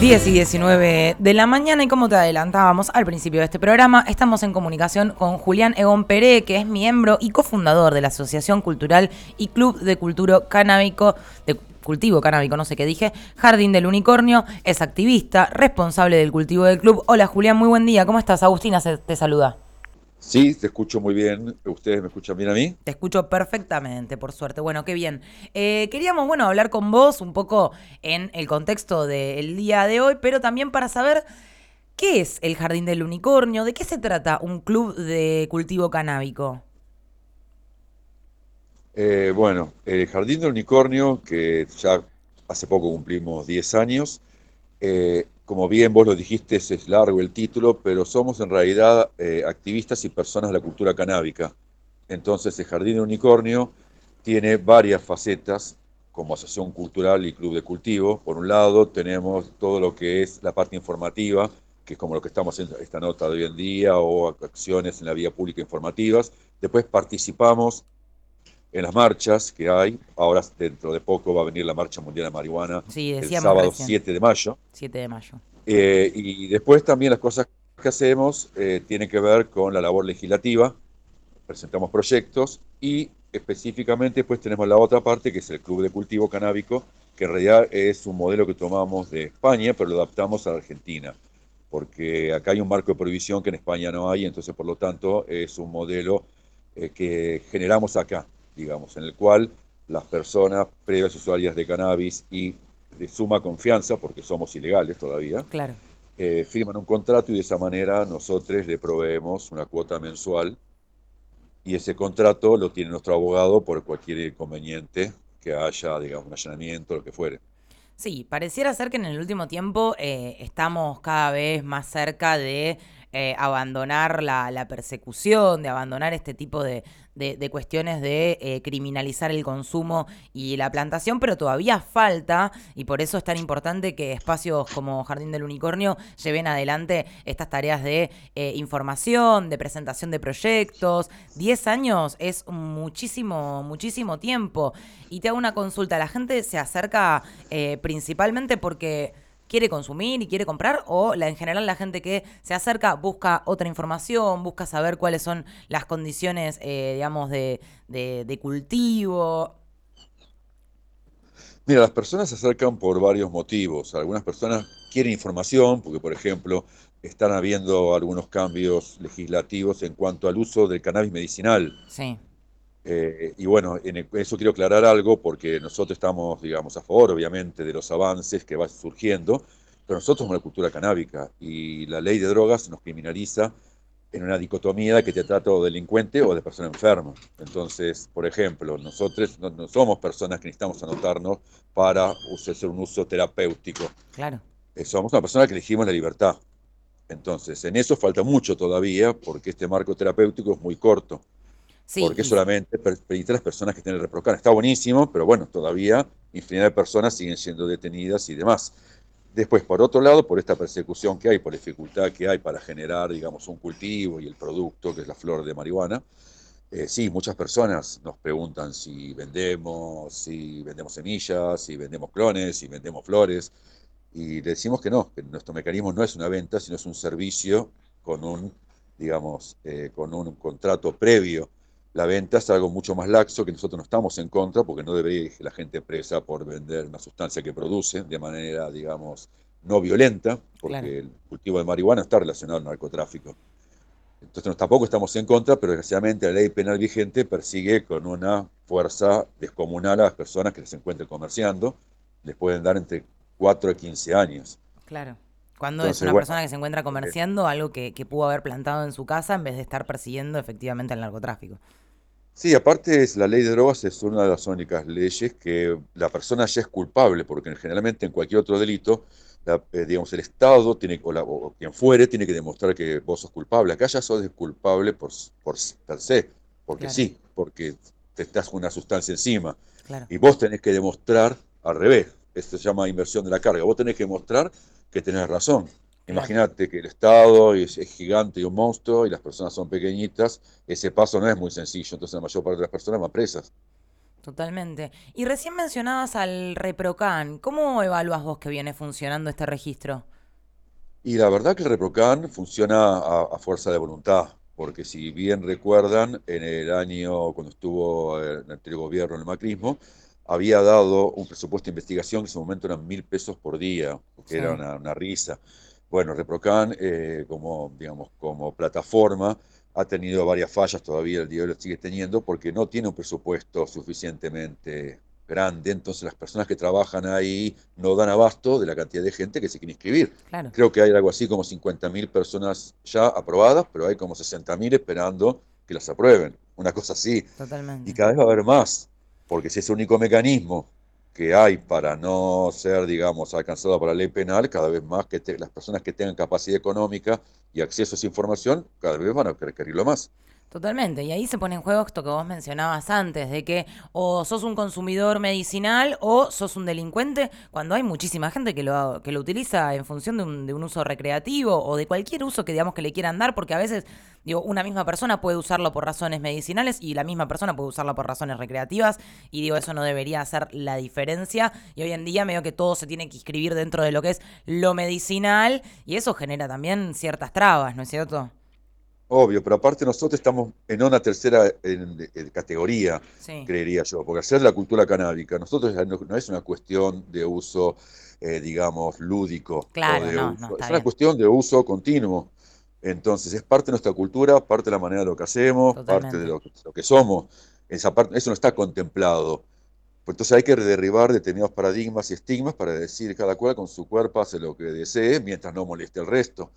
10 y 19 de la mañana y como te adelantábamos al principio de este programa, estamos en comunicación con Julián Egon Peré, que es miembro y cofundador de la Asociación Cultural y Club de Culturo Canábico, de cultivo canábico, no sé qué dije, Jardín del Unicornio, es activista, responsable del cultivo del club. Hola Julián, muy buen día, ¿cómo estás? Agustina te saluda. Sí, te escucho muy bien. ¿Ustedes me escuchan bien a mí? Te escucho perfectamente, por suerte. Bueno, qué bien. Eh, queríamos, bueno, hablar con vos un poco en el contexto del día de hoy, pero también para saber qué es el Jardín del Unicornio, de qué se trata un club de cultivo canábico. Eh, bueno, el Jardín del Unicornio, que ya hace poco cumplimos 10 años, eh, como bien vos lo dijiste, es largo el título, pero somos en realidad eh, activistas y personas de la cultura canábica. Entonces, el Jardín de Unicornio tiene varias facetas como asociación cultural y club de cultivo. Por un lado, tenemos todo lo que es la parte informativa, que es como lo que estamos haciendo esta nota de hoy en día, o acciones en la vía pública informativas. Después participamos en las marchas que hay. Ahora, dentro de poco, va a venir la Marcha Mundial de Marihuana el sábado 7 de mayo. 7 de mayo. Eh, y después también las cosas que hacemos eh, tienen que ver con la labor legislativa. Presentamos proyectos y específicamente pues tenemos la otra parte que es el Club de Cultivo Canábico, que en realidad es un modelo que tomamos de España, pero lo adaptamos a Argentina, porque acá hay un marco de prohibición que en España no hay, entonces por lo tanto es un modelo eh, que generamos acá digamos, en el cual las personas previas usuarias de cannabis y de suma confianza, porque somos ilegales todavía, claro. Eh, firman un contrato y de esa manera nosotros le proveemos una cuota mensual y ese contrato lo tiene nuestro abogado por cualquier inconveniente que haya, digamos, un allanamiento, lo que fuere. Sí, pareciera ser que en el último tiempo eh, estamos cada vez más cerca de eh, abandonar la, persecución, de abandonar este tipo de, cuestiones de eh, criminalizar el consumo y la plantación, pero todavía falta, y por eso es tan importante que espacios como Jardín del Unicornio lleven adelante estas tareas de eh, información, de presentación de proyectos. Diez años es muchísimo, muchísimo tiempo. Y te hago una consulta, la gente se acerca principalmente porque quiere consumir y quiere comprar o la, en general la gente que se acerca busca otra información, busca saber cuáles son las condiciones, eh, digamos, de, cultivo. Mira, las personas se acercan por varios motivos. Algunas personas quieren información porque, por ejemplo, están habiendo algunos cambios legislativos en cuanto al uso del cannabis medicinal. Sí. Eh, y bueno, en eso quiero aclarar algo porque nosotros estamos, digamos, a favor, obviamente, de los avances que van surgiendo, pero nosotros somos la cultura canábica y la ley de drogas nos criminaliza en una dicotomía de que te trata de delincuente o de persona enferma. Entonces, por ejemplo, nosotros no, somos personas que necesitamos anotarnos para hacer un uso terapéutico. Claro. Eh, somos una persona que elegimos la libertad. Entonces, en eso falta mucho todavía porque este marco terapéutico es muy corto porque solamente permite a las personas que tienen el. Está buenísimo, pero bueno, todavía infinidad de personas siguen siendo detenidas y demás. Después, por otro lado, por esta persecución que hay, por la dificultad que hay para generar, digamos, un cultivo y el producto, que es la flor de marihuana, eh, sí, muchas personas nos preguntan si vendemos, si vendemos semillas, si vendemos clones, si vendemos flores, y le decimos que no, que nuestro mecanismo no es una venta, sino es un servicio con un, digamos, eh, con un contrato previo la venta es algo mucho más laxo que nosotros no estamos en contra porque no debería ir la gente presa por vender una sustancia que produce de manera, digamos, no violenta, porque el cultivo de marihuana está relacionado al narcotráfico. Entonces tampoco estamos en contra, pero desgraciadamente la ley penal vigente persigue con una fuerza descomunal a las personas que se encuentren comerciando. Les pueden dar entre 4 a 15 años. Claro. Cuando es una persona que se encuentra comerciando algo que, pudo haber plantado en su casa en vez de estar persiguiendo efectivamente el narcotráfico. Sí, aparte es, la ley de drogas es una de las únicas leyes que la persona ya es culpable, porque generalmente en cualquier otro delito, eh, digamos, el Estado tiene, o, quien fuere tiene que demostrar que vos sos culpable. Acá ya sos culpable por, por per se, porque sí, porque te estás con una sustancia encima. Y vos tenés que demostrar al revés. Esto se llama inversión de la carga. Vos tenés que demostrar que tenés razón. Imagínate que el Estado es, gigante y un monstruo y las personas son pequeñitas, ese paso no es muy sencillo, entonces la mayor parte de las personas van presas. Totalmente. Y recién mencionabas al ReproCan. ¿Cómo evalúas vos que viene funcionando este registro? Y la verdad que el ReproCan funciona a, fuerza de voluntad, porque si bien recuerdan, en el año cuando estuvo en el anterior gobierno, en el macrismo, había dado un presupuesto de investigación que en ese momento eran mil pesos por día, que era una, risa. Bueno, ReproCan eh, como, digamos, como plataforma ha tenido varias fallas, todavía el día de hoy lo sigue teniendo, porque no tiene un presupuesto suficientemente grande, entonces las personas que trabajan ahí no dan abasto de la cantidad de gente que se quiere inscribir. Creo que hay algo así como 50.000 personas ya aprobadas, pero hay como 60.000 esperando que las aprueben, una cosa así. Totalmente. Y cada vez va a haber más, porque si es el único mecanismo que hay para no ser, digamos, alcanzado por la ley penal, cada vez más que las personas que tengan capacidad económica y acceso a esa información, cada vez van a requerirlo más. Totalmente, y ahí se pone en juego esto que vos mencionabas antes, de que o sos un consumidor medicinal o sos un delincuente, cuando hay muchísima gente que lo, que lo utiliza en función de un, de un uso recreativo o de cualquier uso que digamos que le quieran dar, porque a veces, digo, una misma persona puede usarlo por razones medicinales y la misma persona puede usarlo por razones recreativas, y digo, eso no debería hacer la diferencia, y hoy en día medio que todo se tiene que inscribir dentro de lo que es lo medicinal, y eso genera también ciertas trabas, ¿no es cierto? Obvio, pero aparte nosotros estamos en una tercera categoría, creería yo, porque hacer la cultura canábica, nosotros no, es una cuestión de uso, eh, digamos, lúdico. Claro, es una cuestión de uso continuo. Entonces, es parte de nuestra cultura, parte de la manera de lo que hacemos, parte de lo, que somos. Esa parte, eso no está contemplado. Pues entonces hay que derribar determinados paradigmas y estigmas para decir cada cual con su cuerpo hace lo que desee mientras no moleste al resto.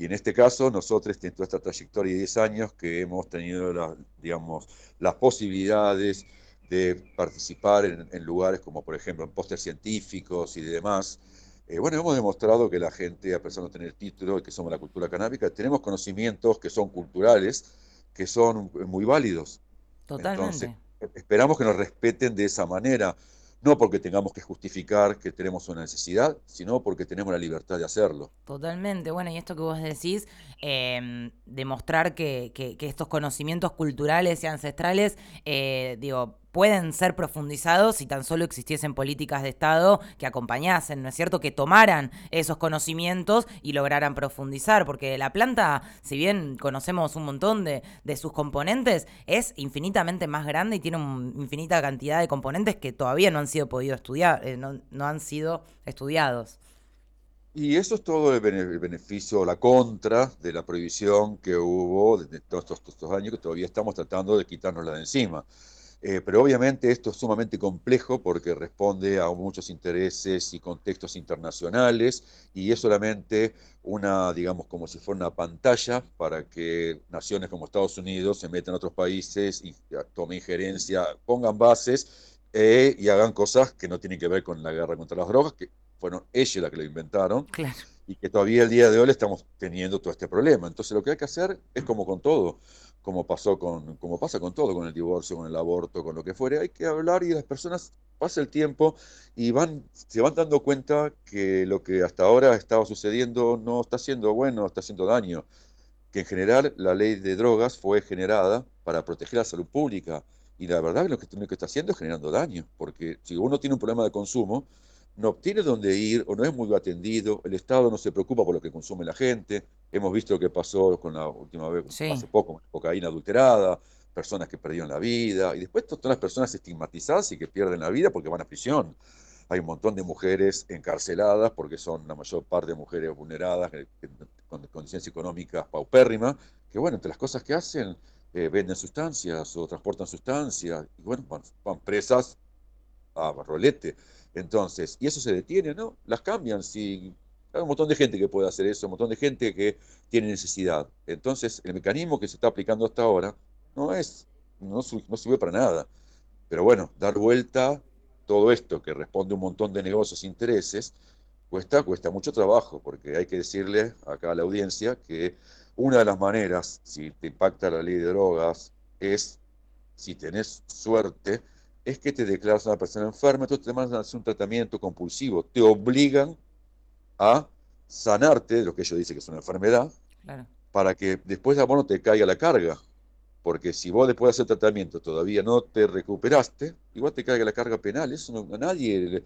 Y en este caso, nosotros, en toda esta trayectoria de 10 años, que hemos tenido, digamos, las posibilidades de participar en, lugares como, por ejemplo, en pósteres científicos y demás, eh, bueno, hemos demostrado que la gente, a pesar de no tener título y que somos la cultura canábica, tenemos conocimientos que son culturales, que son muy válidos. Totalmente. Entonces, esperamos que nos respeten de esa manera no porque tengamos que justificar que tenemos una necesidad, sino porque tenemos la libertad de hacerlo. Totalmente, bueno, y esto que vos decís, em, demostrar que, que, estos conocimientos culturales y ancestrales, eh, digo, pueden ser profundizados si tan solo existiesen políticas de Estado que acompañasen, ¿no es cierto? Que tomaran esos conocimientos y lograran profundizar, porque la planta, si bien conocemos un montón de, sus componentes, es infinitamente más grande y tiene una infinita cantidad de componentes que todavía no han sido podido estudiar, eh, no, han sido estudiados. Y eso es todo el beneficio, la contra de la prohibición que hubo desde todos estos, estos años que todavía estamos tratando de quitárnosla de encima. Eh, pero obviamente esto es sumamente complejo porque responde a muchos intereses y contextos internacionales y es solamente una, digamos, como si fuera una pantalla para que naciones como Estados Unidos se metan a otros países y tomen injerencia, pongan bases eh, y hagan cosas que no tienen que ver con la guerra contra las drogas, que fueron ellos las que lo inventaron. Y que todavía el día de hoy estamos teniendo todo este problema. Entonces lo que hay que hacer es como con todo como pasó con, como pasa con todo, con el divorcio, con el aborto, con lo que fuere, hay que hablar y las personas pasa el tiempo y van, se van dando cuenta que lo que hasta ahora estaba sucediendo no está siendo bueno, está haciendo daño. Que en general la ley de drogas fue generada para proteger la salud pública. Y la verdad es que lo que está haciendo es generando daño, porque si uno tiene un problema de consumo, no tiene dónde ir o no es muy atendido, el Estado no se preocupa por lo que consume la gente. Hemos visto lo que pasó con la última vez, hace poco, cocaína adulterada, personas que perdieron la vida, y después todas las personas estigmatizadas y que pierden la vida porque van a prisión. Hay un montón de mujeres encarceladas porque son la mayor parte de mujeres vulneradas, con condiciones económicas paupérrimas, que bueno, entre las cosas que hacen, eh, venden sustancias o transportan sustancias, y bueno, van, van presas a rolete. Entonces, y eso se detiene, ¿no? Las cambian. Si hay un montón de gente que puede hacer eso, un montón de gente que tiene necesidad. Entonces, el mecanismo que se está aplicando hasta ahora no es, no, sirve para nada. Pero bueno, dar vuelta todo esto que responde a un montón de negocios e intereses, cuesta, cuesta mucho trabajo, porque hay que decirle acá a la audiencia que una de las maneras, si te impacta la ley de drogas, es, si tenés suerte, es que te declaras una persona enferma, entonces te mandan a hacer un tratamiento compulsivo, te obligan a sanarte de lo que ellos dicen que es una enfermedad, para que después de no te caiga la carga. porque si vos después de hacer tratamiento todavía no te recuperaste, igual te caiga la carga penal. Eso no, a nadie le,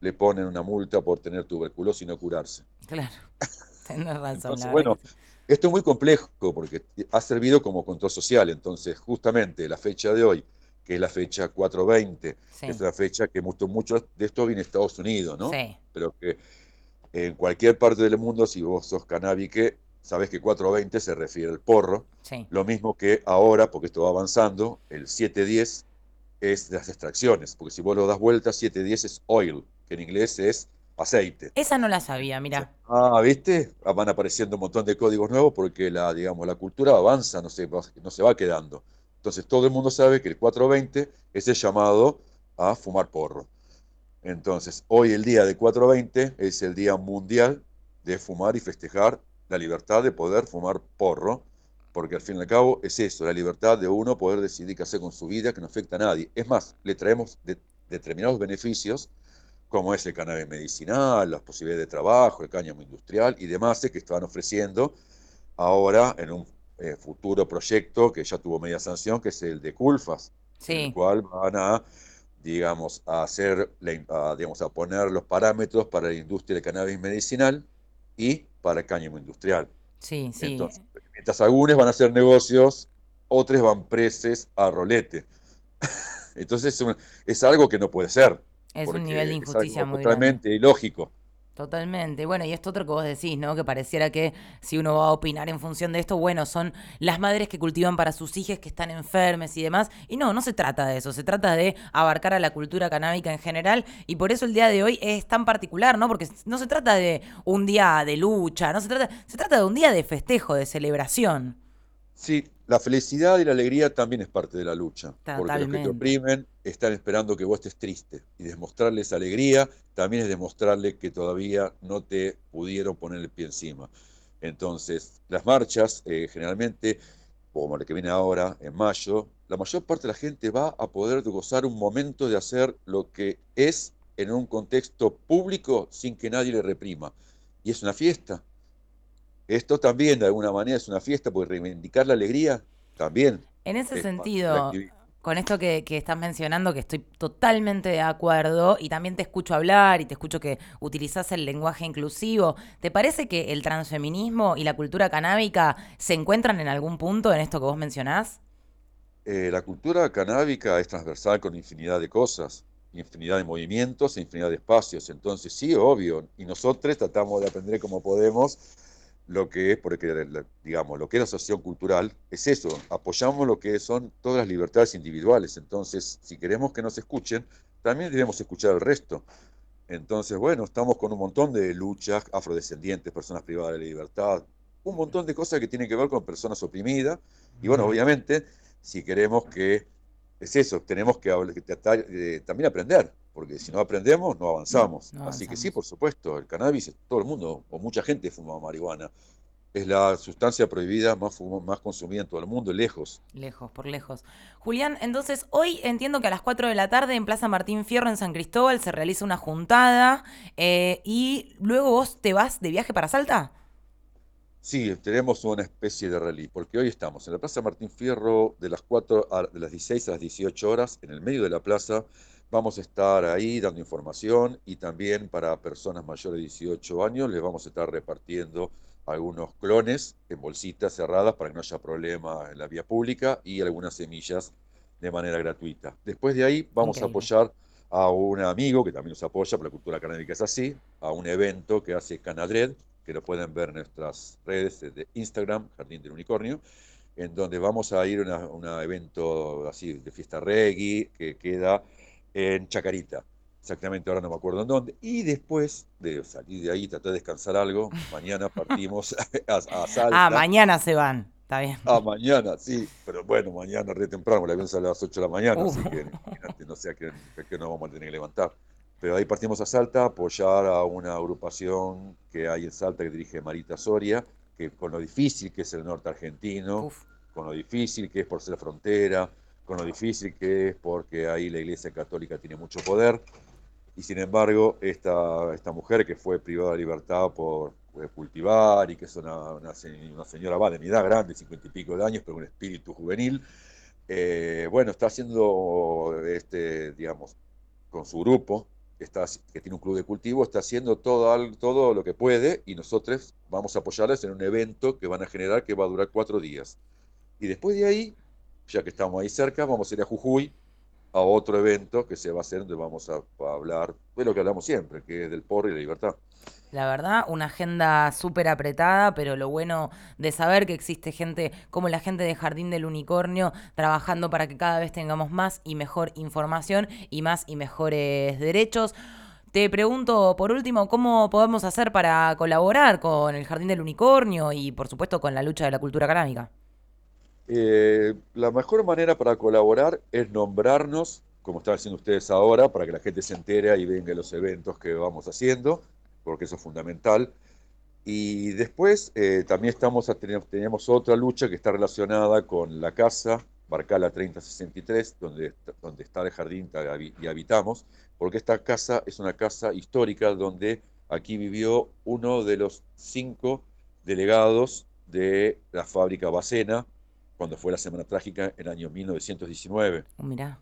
le, ponen una multa por tener tuberculosis y no curarse. Claro, tenés razón. Entonces, bueno, esto es muy complejo porque ha servido como control social. Entonces, justamente la fecha de hoy, que es la fecha 420, es la fecha que mucho, mucho de esto viene de Estados Unidos, ¿no? Sí. Pero que en cualquier parte del mundo, si vos sos canábique, sabes que 420 se refiere al porro. Lo mismo que ahora, porque esto va avanzando, el 710 es de las extracciones, porque si vos lo das vuelta, 710 es oil, que en inglés es aceite. Esa no la sabía, mira. Ah, ¿viste? Ah, van apareciendo un montón de códigos nuevos porque la, digamos, la cultura avanza, no se, no se va quedando. Entonces todo el mundo sabe que el 420 es el llamado a fumar porro. Entonces, hoy el día de 420 es el día mundial de fumar y festejar la libertad de poder fumar porro, porque al fin y al cabo es eso, la libertad de uno poder decidir qué hacer con su vida que no afecta a nadie. Es más, le traemos determinados beneficios, como es el cannabis medicinal, las posibilidades de trabajo, el cáñamo industrial y demás que están ofreciendo ahora en un eh, futuro proyecto que ya tuvo media sanción, que es el de Culfas, en el cual van a digamos, a hacer, digamos, a poner los parámetros para la industria del cannabis medicinal y para el cáñamo industrial. Sí, sí. Entonces, mientras algunos van a hacer negocios, otros van preses a rolete. Entonces es, algo que no puede ser. Es un nivel de injusticia muy totalmente ilógico. Totalmente. Bueno, y esto otro que vos decís, ¿no? Que pareciera que si uno va a opinar en función de esto, bueno, son las madres que cultivan para sus hijas que están enfermes y demás. Y no, no se trata de eso, se trata de abarcar a la cultura canábica en general. Y por eso el día de hoy es tan particular, ¿no? Porque no se trata de un día de lucha, no se trata, se trata de un día de festejo, de celebración. Sí, la felicidad y la alegría también es parte de la lucha. Porque los que te oprimen están esperando que vos estés triste. Y demostrarles alegría también es demostrarle que todavía no te pudieron poner el pie encima. Entonces, las marchas, eh, generalmente, como la que viene ahora, en mayo, la mayor parte de la gente va a poder gozar un momento de hacer lo que es en un contexto público sin que nadie le reprima. Y es una fiesta, esto también, de alguna manera, es una fiesta, porque reivindicar la alegría también. En ese sentido, con esto que, estás mencionando, que estoy totalmente de acuerdo, y también te escucho hablar y te escucho que utilizas el lenguaje inclusivo, ¿te parece que el transfeminismo y la cultura canábica se encuentran en algún punto en esto que vos mencionás? Eh, la cultura canábica es transversal con infinidad de cosas, infinidad de movimientos e infinidad de espacios. Entonces, sí, obvio, y nosotros tratamos de aprender como podemos lo que es, porque digamos, lo que es la asociación cultural es eso, apoyamos lo que son todas las libertades individuales, entonces si queremos que nos escuchen, también debemos escuchar al resto. Entonces, bueno, estamos con un montón de luchas, afrodescendientes, personas privadas de libertad, un montón de cosas que tienen que ver con personas oprimidas, y bueno, obviamente, si queremos que, es eso, tenemos que, tratar, también aprender, porque si no aprendemos, no avanzamos. Así que sí, por supuesto, el cannabis, todo el mundo, o mucha gente fuma marihuana. Es la sustancia prohibida más, más consumida en todo el mundo, lejos. Lejos, por lejos. Julián, entonces hoy entiendo que a las 4 de la tarde en Plaza Martín Fierro, en San Cristóbal, se realiza una juntada eh, y luego vos te vas de viaje para Salta. Sí, tenemos una especie de rally, porque hoy estamos en la Plaza Martín Fierro de las, 4 de las 16 a las 18 horas, en el medio de la plaza, Vamos a estar ahí dando información y también para personas mayores de 18 años les vamos a estar repartiendo algunos clones en bolsitas cerradas para que no haya problema en la vía pública y algunas semillas de manera gratuita. Después de ahí vamos a apoyar a un amigo que también nos apoya, por la cultura canábica es así, a un evento que hace Canadred, que lo pueden ver en nuestras redes de Instagram, Jardín del Unicornio, en donde vamos a ir a un evento así de fiesta reggae que queda en Chacarita. Exactamente, ahora no me acuerdo en dónde. Y después de salir de ahí, tratar de descansar algo, mañana partimos a, Salta. Ah, mañana se van. Está bien. Ah, mañana, sí, pero bueno, mañana re temprano, la avión sale a las 8 de la mañana, así que no sé a qué, nos vamos a tener que levantar. Pero ahí partimos a Salta, apoyar a una agrupación que hay en Salta que dirige Marita Soria, que con lo difícil que es el norte argentino, con lo difícil que es por ser frontera, con lo difícil que es porque ahí la Iglesia Católica tiene mucho poder. Y sin embargo, esta, esta mujer que fue privada de libertad por cultivar y que es una, una, señora va de edad grande, cincuenta y pico de años, pero un espíritu juvenil. Eh, bueno, está haciendo, este, digamos, con su grupo, está, que tiene un club de cultivo, está haciendo todo, todo lo que puede y nosotros vamos a apoyarles en un evento que van a generar que va a durar cuatro días. Y después de ahí, ya que estamos ahí cerca, vamos a ir a Jujuy a otro evento que se va a hacer donde vamos a, hablar de lo que hablamos siempre, que es del porro y la libertad. La verdad, una agenda súper apretada, pero lo bueno de saber que existe gente como la gente de Jardín del Unicornio trabajando para que cada vez tengamos más y mejor información y más y mejores derechos. Te pregunto, por último, ¿cómo podemos hacer para colaborar con el Jardín del Unicornio y, por supuesto, con la lucha de la cultura canábica? Eh, la mejor manera para colaborar es nombrarnos, como están haciendo ustedes ahora, para que la gente se entere y venga a los eventos que vamos haciendo, porque eso es fundamental. Y después eh, también estamos, tenemos otra lucha que está relacionada con la casa, Barcala 3063, donde, donde está el jardín y habitamos, porque esta casa es una casa histórica donde aquí vivió uno de los cinco delegados de la fábrica Bacena, cuando fue la Semana Trágica en el año 1919. Mira.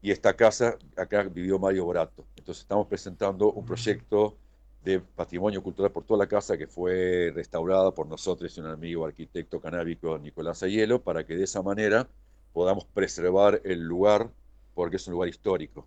Y esta casa, acá vivió Mario Borato. Entonces estamos presentando un proyecto de patrimonio cultural por toda la casa que fue restaurada por nosotros y un amigo arquitecto canábico, Nicolás Ayelo, para que de esa manera podamos preservar el lugar porque es un lugar histórico.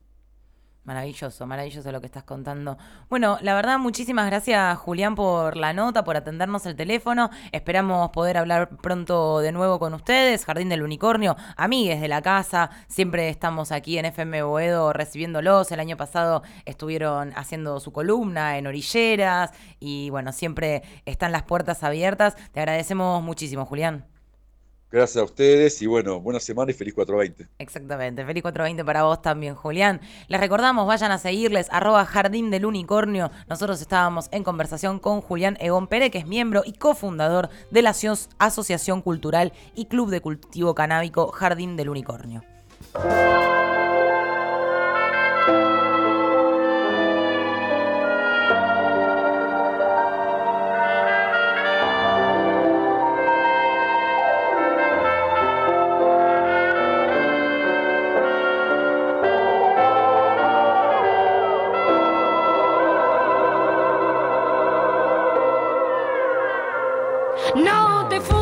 Maravilloso, maravilloso lo que estás contando. Bueno, la verdad, muchísimas gracias Julián por la nota, por atendernos el teléfono. Esperamos poder hablar pronto de nuevo con ustedes. Jardín del Unicornio, amigues de la casa, siempre estamos aquí en FM Boedo recibiéndolos. El año pasado estuvieron haciendo su columna en Orilleras y bueno, siempre están las puertas abiertas. Te agradecemos muchísimo, Julián. Gracias a ustedes y bueno, buena semana y feliz 420. Exactamente, feliz 420 para vos también, Julián. Les recordamos, vayan a seguirles, arroba Jardín del Unicornio. Nosotros estábamos en conversación con Julián Egon Pérez, que es miembro y cofundador de la Asociación Cultural y Club de Cultivo Canábico Jardín del Unicornio. Todo